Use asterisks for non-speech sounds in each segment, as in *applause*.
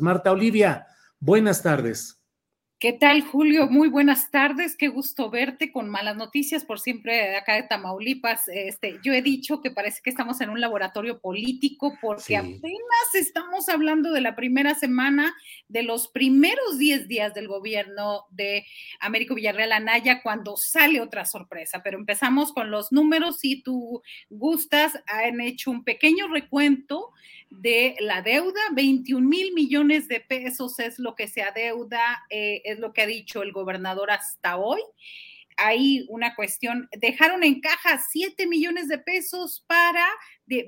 Marta Olivia, buenas tardes. ¿Qué tal, Julio? Muy buenas tardes. Qué gusto verte con malas noticias por siempre acá de Tamaulipas. Este, yo he dicho que parece que estamos en un laboratorio político porque Sí. apenas estamos hablando de la primera semana de los primeros 10 días del gobierno de Américo Villarreal Anaya cuando sale otra sorpresa. Pero empezamos con los números. Si tú gustas, han hecho un pequeño recuento de la deuda, 21 mil millones de pesos es lo que se adeuda, eh, es lo que ha dicho el gobernador hasta hoy. Hay una cuestión, dejaron en caja 7 millones de pesos para,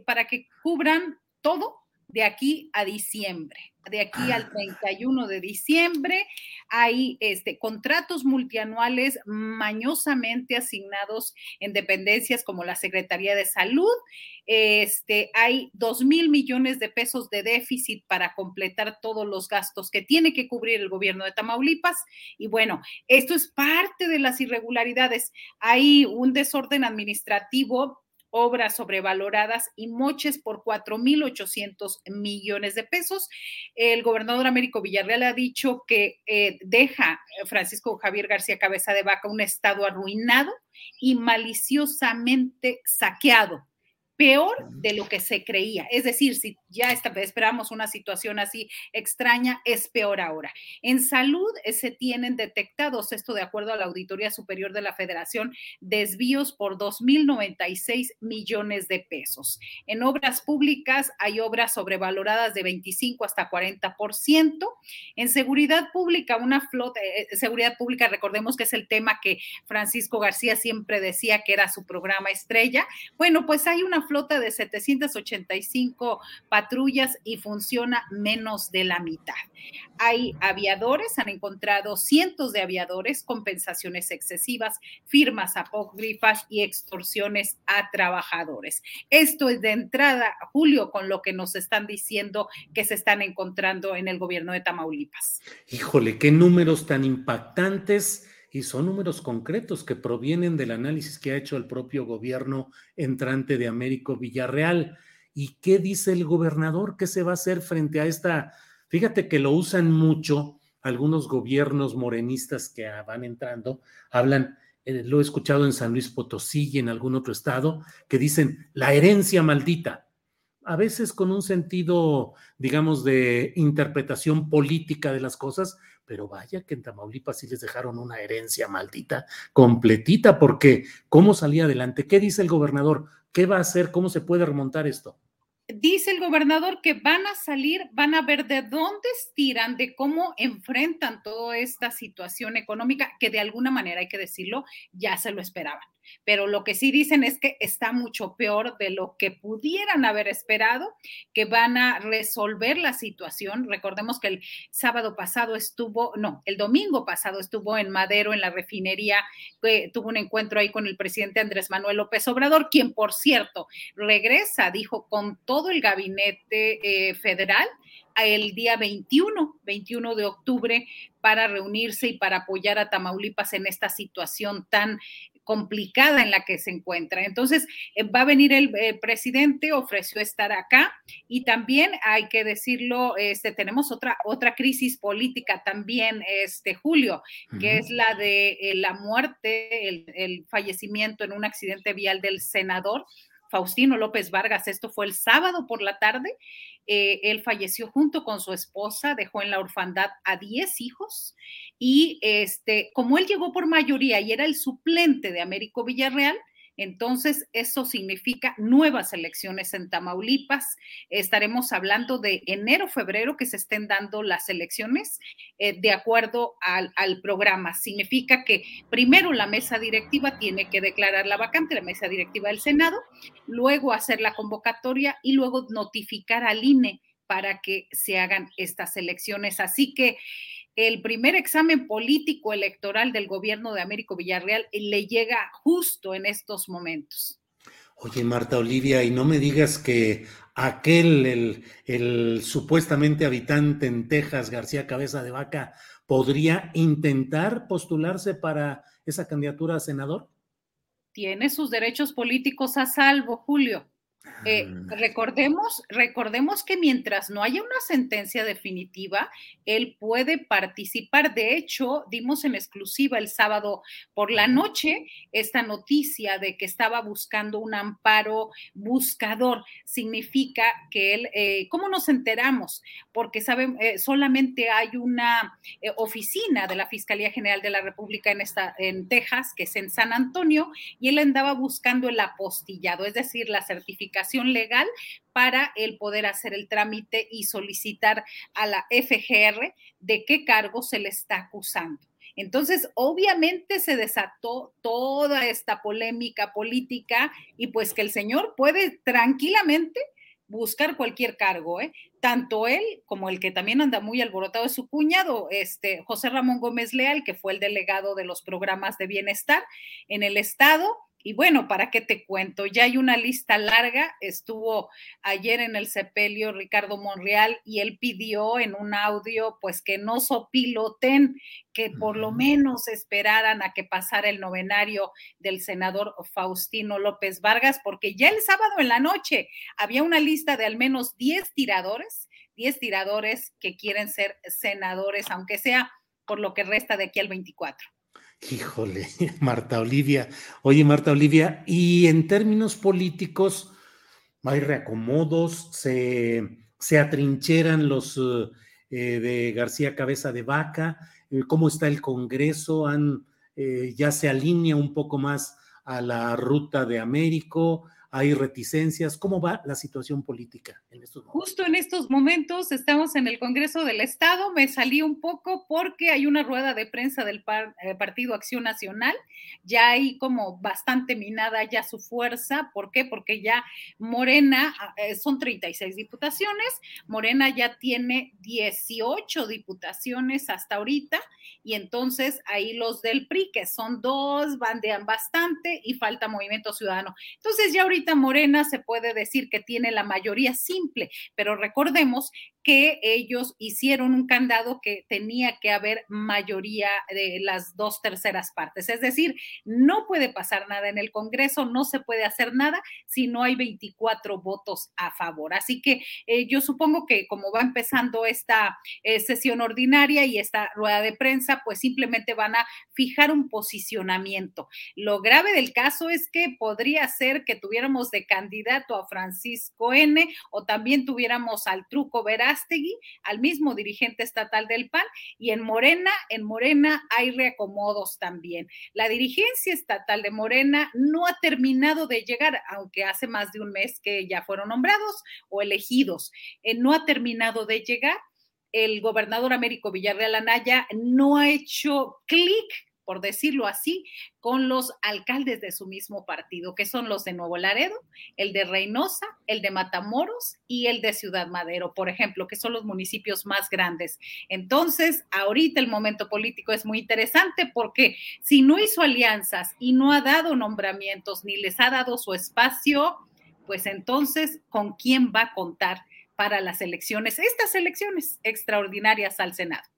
para que cubran todo de aquí a diciembre. De aquí al 31 de diciembre hay este, contratos multianuales mañosamente asignados en dependencias como la Secretaría de Salud. Este, hay 2 mil millones de pesos de déficit para completar todos los gastos que tiene que cubrir el gobierno de Tamaulipas. Y bueno, esto es parte de las irregularidades. Hay un desorden administrativo obras sobrevaloradas y moches por 4.800 millones de pesos. El gobernador Américo Villarreal ha dicho que eh, deja Francisco Javier García Cabeza de Vaca un estado arruinado y maliciosamente saqueado peor de lo que se creía. Es decir, si ya está, esperamos una situación así extraña, es peor ahora. En salud eh, se tienen detectados, esto de acuerdo a la Auditoría Superior de la Federación, desvíos por 2.096 millones de pesos. En obras públicas hay obras sobrevaloradas de 25 hasta 40%. En seguridad pública, una flota, eh, seguridad pública, recordemos que es el tema que Francisco García siempre decía que era su programa estrella. Bueno, pues hay una flota de 785 patrullas y funciona menos de la mitad. Hay aviadores, han encontrado cientos de aviadores, compensaciones excesivas, firmas apócrifas y extorsiones a trabajadores. Esto es de entrada, Julio, con lo que nos están diciendo que se están encontrando en el gobierno de Tamaulipas. Híjole, qué números tan impactantes y son números concretos que provienen del análisis que ha hecho el propio gobierno entrante de Américo Villarreal. ¿Y qué dice el gobernador? ¿Qué se va a hacer frente a esta? Fíjate que lo usan mucho algunos gobiernos morenistas que van entrando, hablan, eh, lo he escuchado en San Luis Potosí y en algún otro estado, que dicen la herencia maldita a veces con un sentido, digamos, de interpretación política de las cosas, pero vaya que en Tamaulipas sí les dejaron una herencia maldita, completita, porque ¿cómo salía adelante? ¿Qué dice el gobernador? ¿Qué va a hacer? ¿Cómo se puede remontar esto? dice el gobernador que van a salir, van a ver de dónde estiran, de cómo enfrentan toda esta situación económica, que de alguna manera, hay que decirlo, ya se lo esperaban. Pero lo que sí dicen es que está mucho peor de lo que pudieran haber esperado, que van a resolver la situación. Recordemos que el sábado pasado estuvo, no, el domingo pasado estuvo en Madero, en la refinería, eh, tuvo un encuentro ahí con el presidente Andrés Manuel López Obrador, quien, por cierto, regresa, dijo, con todo el gabinete eh, federal el día 21, 21 de octubre, para reunirse y para apoyar a Tamaulipas en esta situación tan complicada en la que se encuentra. Entonces, eh, va a venir el, presidente, ofreció estar acá y también hay que decirlo, este, tenemos otra, otra crisis política también, este, Julio, que es la de eh, la muerte, el, el fallecimiento en un accidente vial del senador. Faustino López Vargas, esto fue el sábado por la tarde, eh, él falleció junto con su esposa, dejó en la orfandad a 10 hijos y este, como él llegó por mayoría y era el suplente de Américo Villarreal, entonces, eso significa nuevas elecciones en Tamaulipas. Estaremos hablando de enero, febrero que se estén dando las elecciones eh, de acuerdo al, al, programa. Significa que primero la mesa directiva tiene que declarar la vacante, la mesa directiva del Senado, luego hacer la convocatoria y luego notificar al INE para que se hagan estas elecciones. Así que el primer examen político electoral del gobierno de Américo Villarreal le llega justo en estos momentos. Oye, Marta Olivia, y no me digas que aquel, el, el, supuestamente habitante en Texas, García Cabeza de Vaca, podría intentar postularse para esa candidatura a senador? Tiene sus derechos políticos a salvo, Julio. Eh, ah. recordemos, recordemos que mientras no haya una sentencia definitiva, él puede participar. De hecho, dimos en exclusiva el sábado por la noche esta noticia de que estaba buscando un amparo buscador. Significa que él, eh, ¿cómo nos enteramos? Porque saben, eh, solamente hay una oficina de la Fiscalía General de la República en, esta, en Texas, que es en San Antonio, y él andaba buscando el apostillado, es decir, la certificación legal para el poder hacer el trámite y solicitar a la FGR de qué cargo se le está acusando. Entonces, obviamente se desató toda esta polémica política y pues que el señor puede tranquilamente buscar cualquier cargo, ¿eh? tanto él como el que también anda muy alborotado es su cuñado, este José Ramón Gómez Leal, que fue el delegado de los programas de bienestar en el estado, y bueno, ¿para qué te cuento? Ya hay una lista larga. Estuvo ayer en el sepelio Ricardo Monreal y él pidió en un audio pues que no sopiloten, que por lo menos esperaran a que pasara el novenario del senador Faustino López Vargas, porque ya el sábado en la noche había una lista de al menos 10 tiradores, 10 tiradores que quieren ser senadores, aunque sea por lo que resta de aquí al 24. Híjole, *laughs* Marta Olivia. Oye, Marta Olivia, y en términos políticos, hay reacomodos, se, se atrincheran los eh, de García Cabeza de Vaca, eh, cómo está el Congreso, Han, eh, ya se alinea un poco más a la ruta de Américo, hay reticencias. ¿Cómo va la situación política en estos momentos? Justo en estos momentos estamos en el Congreso del Estado. Me salí un poco porque hay una rueda de prensa del eh, Partido Acción Nacional. Ya hay como bastante minada ya su fuerza. ¿Por qué? Porque ya Morena, ah, eh, son 36 diputaciones, Morena ya tiene 18 diputaciones hasta ahorita y entonces ahí los del PRI, que son dos, bandean bastante y falta Movimiento Ciudadano. Entonces ya ahorita Morena se puede decir que tiene la mayoría simple, pero recordemos que ellos hicieron un candado que tenía que haber mayoría de las dos terceras partes. Es decir, no puede pasar nada en el Congreso, no se puede hacer nada si no hay 24 votos a favor. Así que eh, yo supongo que como va empezando esta eh, sesión ordinaria y esta rueda de prensa, pues simplemente van a fijar un posicionamiento. Lo grave del caso es que podría ser que tuviéramos de candidato a Francisco N o también tuviéramos al truco Verás al mismo dirigente estatal del PAN, y en Morena, en Morena hay reacomodos también. La dirigencia estatal de Morena no ha terminado de llegar, aunque hace más de un mes que ya fueron nombrados o elegidos, eh, no ha terminado de llegar. El gobernador Américo Villarreal Anaya no ha hecho clic por decirlo así, con los alcaldes de su mismo partido, que son los de Nuevo Laredo, el de Reynosa, el de Matamoros y el de Ciudad Madero, por ejemplo, que son los municipios más grandes. Entonces, ahorita el momento político es muy interesante porque si no hizo alianzas y no ha dado nombramientos ni les ha dado su espacio, pues entonces, ¿con quién va a contar para las elecciones, estas elecciones extraordinarias al Senado?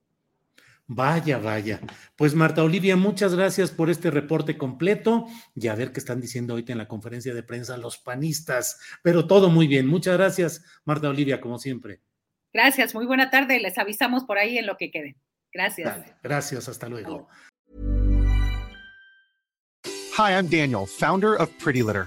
Vaya, vaya. Pues Marta Olivia, muchas gracias por este reporte completo y a ver qué están diciendo ahorita en la conferencia de prensa los panistas, pero todo muy bien. Muchas gracias, Marta Olivia, como siempre. Gracias, muy buena tarde. Les avisamos por ahí en lo que quede. Gracias. Dale, gracias, hasta luego. Hi, I'm Daniel, founder of Pretty Litter.